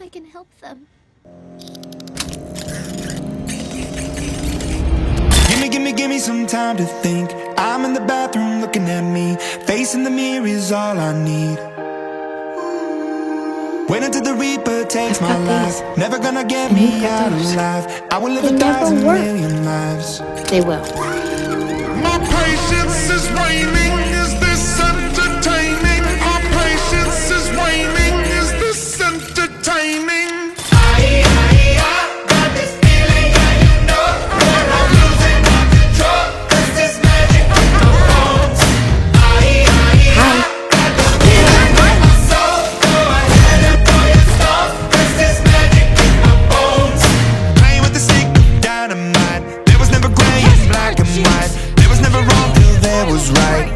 I can help them. Gimme, gimme, gimme some time to think. I'm in the bathroom looking at me. Facing the mirror is all I need. Wait until the Reaper takes my Puppies. life. Never gonna get me out alive. I will live They a thousand work. million lives. They will. My patience is waning. Right.